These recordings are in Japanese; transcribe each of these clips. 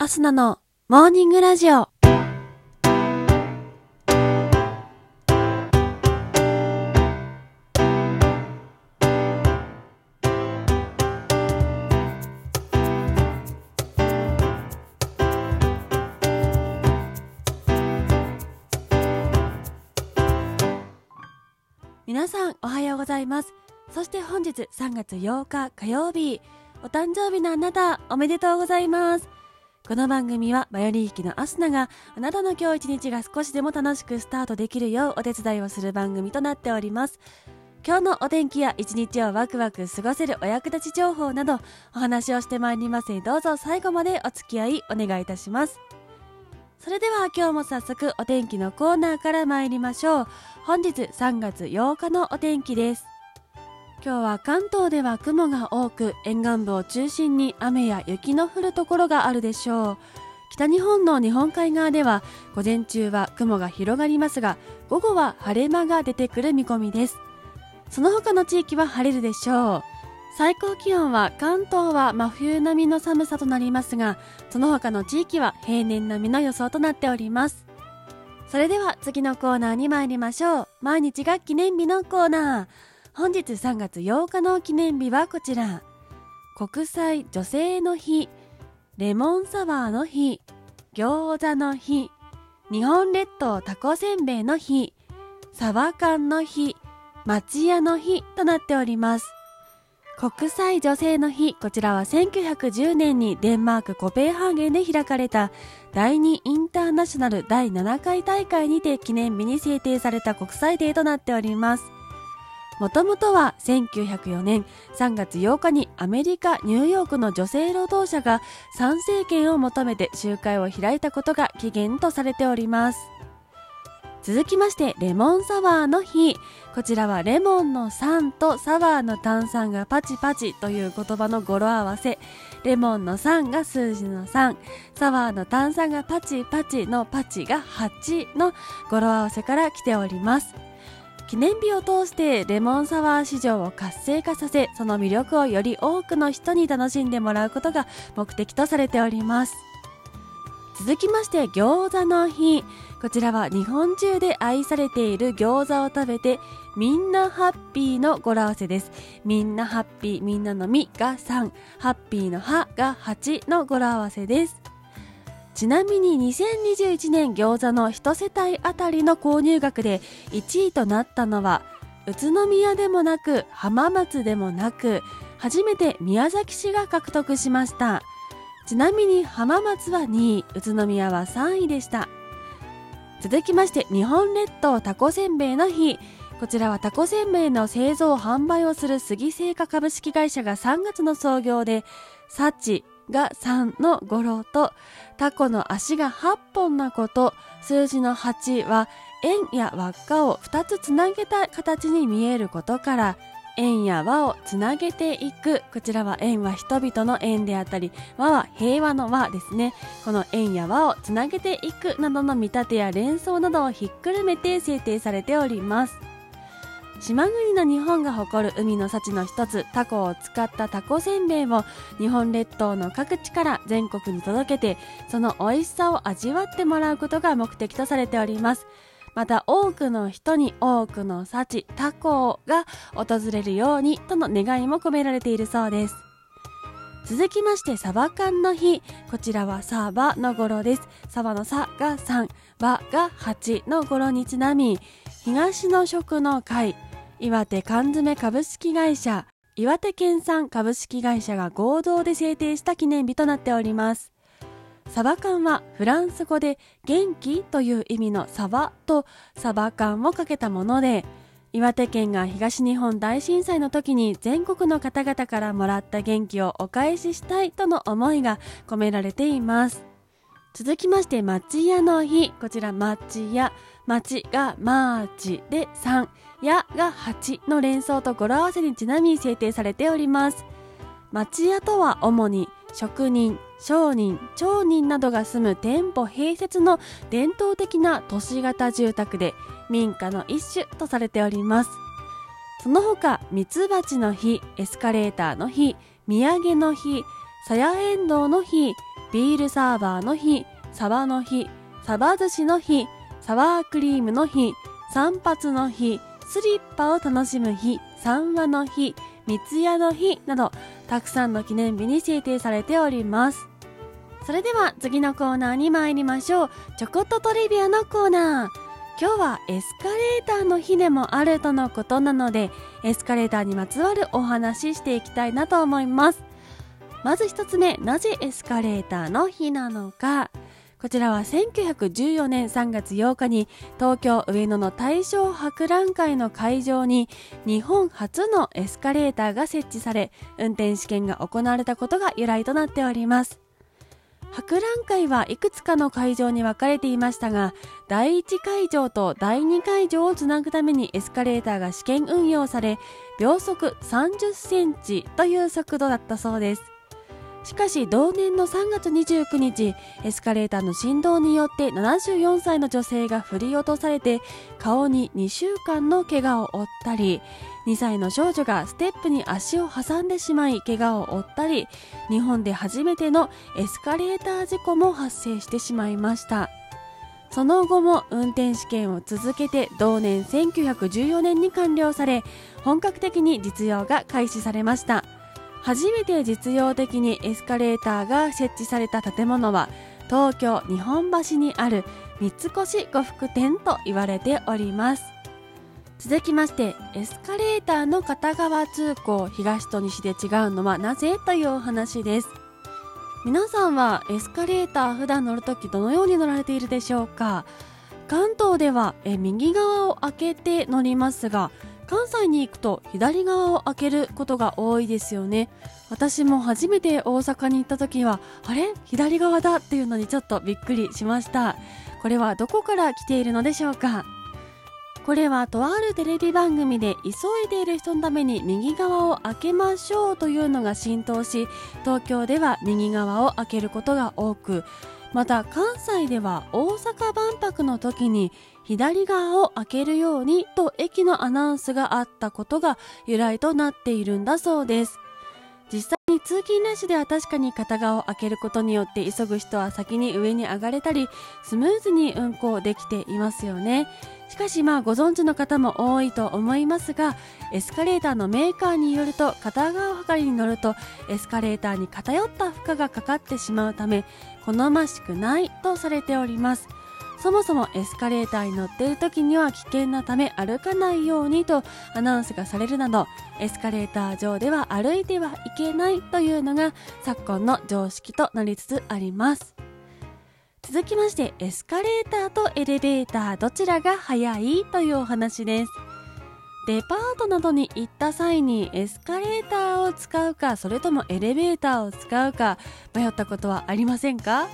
アスナのモーニングラジオ。皆さんおはようございます。そして本日3月8日火曜日、お誕生日のあなたおめでとうございます。この番組はバイオリン弾きのアスナがあなたの今日一日が少しでも楽しくスタートできるようお手伝いをする番組となっております。今日のお天気や一日をワクワク過ごせるお役立ち情報などお話をしてまいりますのでどうぞ最後までお付き合いお願いいたします。それでは今日も早速お天気のコーナーから参りましょう。本日3月8日のお天気です。今日は関東では雲が多く沿岸部を中心に雨や雪の降るところがあるでしょう。北日本の日本海側では午前中は雲が広がりますが午後は晴れ間が出てくる見込みです。その他の地域は晴れるでしょう最高気温は関東は真冬並みの寒さとなりますがその他の地域は平年並みの予想となっております。それでは次のコーナーに参りましょう。毎日が記念日のコーナー。本日3月8日の記念日はこちら。国際女性の日レモンサワーの日餃子の日日本列島タコせんべいの日サバ缶の日町屋の日となっております。国際女性の日こちらは1910年にデンマークコペンハーゲンで開かれた第2インターナショナル第7回大会にて記念日に制定された国際デーとなっております。もともとは1904年3月8日にアメリカ・ニューヨークの女性労働者が参政権を求めて集会を開いたことが起源とされております。続きましてレモンサワーの日。こちらはレモンの酸とサワーの炭酸がパチパチという言葉の語呂合わせ。レモンの酸が数字の3サワーの炭酸がパチパチのパチが8の語呂合わせから来ております。記念日を通してレモンサワー市場を活性化させその魅力をより多くの人に楽しんでもらうことが目的とされております。続きまして餃子の日。こちらは日本中で愛されている餃子を食べてみんなハッピーの語呂合わせです。みんなハッピーみんなのみが3ハッピーのハが8の語呂合わせです。ちなみに2021年餃子の1世帯あたりの購入額で1位となったのは宇都宮でもなく浜松でもなく初めて宮崎市が獲得しました。ちなみに浜松は2位宇都宮は3位でした。続きまして日本列島タコせんべいの日。こちらはタコせんべいの製造販売をする杉製菓株式会社が3月の創業で幸が3の語呂と、タコの足が8本なこと、数字の8は円や輪っかを2つつなげた形に見えることから、円や輪をつなげていく。こちらは円は人々の円であったり、輪は平和の輪ですね。この円や輪をつなげていくなどの見立てや連想などをひっくるめて制定されております。島国の日本が誇る海の幸の一つタコを使ったタコせんべいを日本列島の各地から全国に届けてその美味しさを味わってもらうことが目的とされております。また多くの人に多くの幸タコが訪れるようにとの願いも込められているそうです。続きましてサバ缶の日こちらはサバの語呂です。サバのサが3バが8の語呂にちなみ東の食の会岩手缶詰株式会社、岩手県産株式会社が合同で制定した記念日となっております。サバ缶はフランス語で元気という意味のサバとサバ缶をかけたもので、岩手県が東日本大震災の時に全国の方々からもらった元気をお返ししたいとの思いが込められています。続きまして、町屋の日。こちら、町屋。町がマーチで3。やが8の連想と語呂合わせにちなみに制定されております。町屋とは主に職人、商人、町人などが住む店舗併設の伝統的な都市型住宅で民家の一種とされております。その他、ミツバチの日、エスカレーターの日、土産の日、さやえんどうの日、ビールサーバーの日サバの日サバ寿司の日サワークリームの日散髪の日スリッパを楽しむ日三和の日三ツ矢の日などたくさんの記念日に制定されております。それでは次のコーナーに参りましょう。ちょこっとトリビアのコーナー。今日はエスカレーターの日でもあるとのことなのでエスカレーターにまつわるお話ししていきたいなと思います。まず一つ目なぜエスカレーターの日なのか。こちらは1914年3月8日に東京上野の大正博覧会の会場に日本初のエスカレーターが設置され運転試験が行われたことが由来となっております。博覧会はいくつかの会場に分かれていましたが第1会場と第2会場をつなぐためにエスカレーターが試験運用され秒速30センチという速度だったそうです。しかし同年の3月29日エスカレーターの振動によって74歳の女性が振り落とされて顔に2週間の怪我を負ったり2歳の少女がステップに足を挟んでしまい怪我を負ったり日本で初めてのエスカレーター事故も発生してしまいました。その後も運転試験を続けて同年1914年に完了され本格的に実用が開始されました。初めて実用的にエスカレーターが設置された建物は東京日本橋にある三越呉服店と言われております。続きましてエスカレーターの片側通行東と西で違うのはなぜというお話です。皆さんはエスカレーター普段乗るときどのように乗られているでしょうか？関東ではえ右側を開けて乗りますが関西に行くと左側を開けることが多いですよね。私も初めて大阪に行った時はあれ？左側だっていうのにちょっとびっくりしました。これはどこから来ているのでしょうか？これはとあるテレビ番組で急いでいる人のために右側を開けましょうというのが浸透し東京では右側を開けることが多くまた関西では大阪万博の時に左側を開けるようにと駅のアナウンスがあったことが由来となっているんだそうです。実際に通勤ラッシュでは確かに片側を開けることによって急ぐ人は先に上に上がれたりスムーズに運行できていますよね。しかしまあご存知の方も多いと思いますがエスカレーターのメーカーによると片側測りに乗るとエスカレーターに偏った負荷がかかってしまうため好ましくないとされております。そもそもエスカレーターに乗っている時には危険なため歩かないようにとアナウンスがされるなどエスカレーター上では歩いてはいけないというのが昨今の常識となりつつあります。続きましてエスカレーターとエレベーターどちらが速いというお話です。デパートなどに行った際にエスカレーターを使うかそれともエレベーターを使うか迷ったことはありませんか？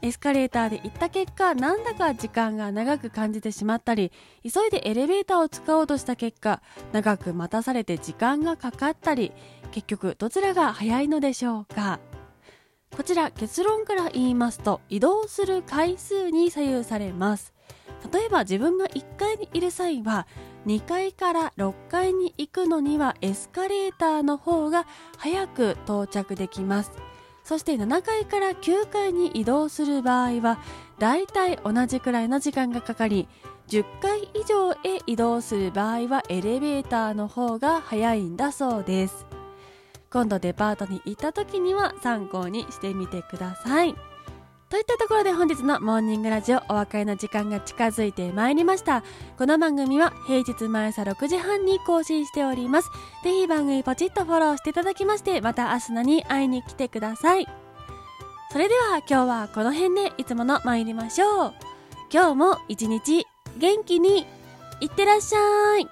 エスカレーターで行った結果なんだか時間が長く感じてしまったり急いでエレベーターを使おうとした結果長く待たされて時間がかかったり結局どちらが早いのでしょうか。こちら結論から言いますと移動する回数に左右されます。例えば自分が1階にいる際は2階から6階に行くのにはエスカレーターの方が早く到着できます。そして7階から9階に移動する場合はだいたい同じくらいの時間がかかり10階以上へ移動する場合はエレベーターの方が早いんだそうです。今度デパートに行った時には参考にしてみてください。といったところで本日のモーニングラジオお別れの時間が近づいてまいりました。この番組は平日毎朝6時半に更新しております。ぜひ番組ポチッとフォローしていただきまして、また明日のに会いに来てください。それでは今日はこの辺でいつもの参りましょう。今日も一日元気にいってらっしゃい。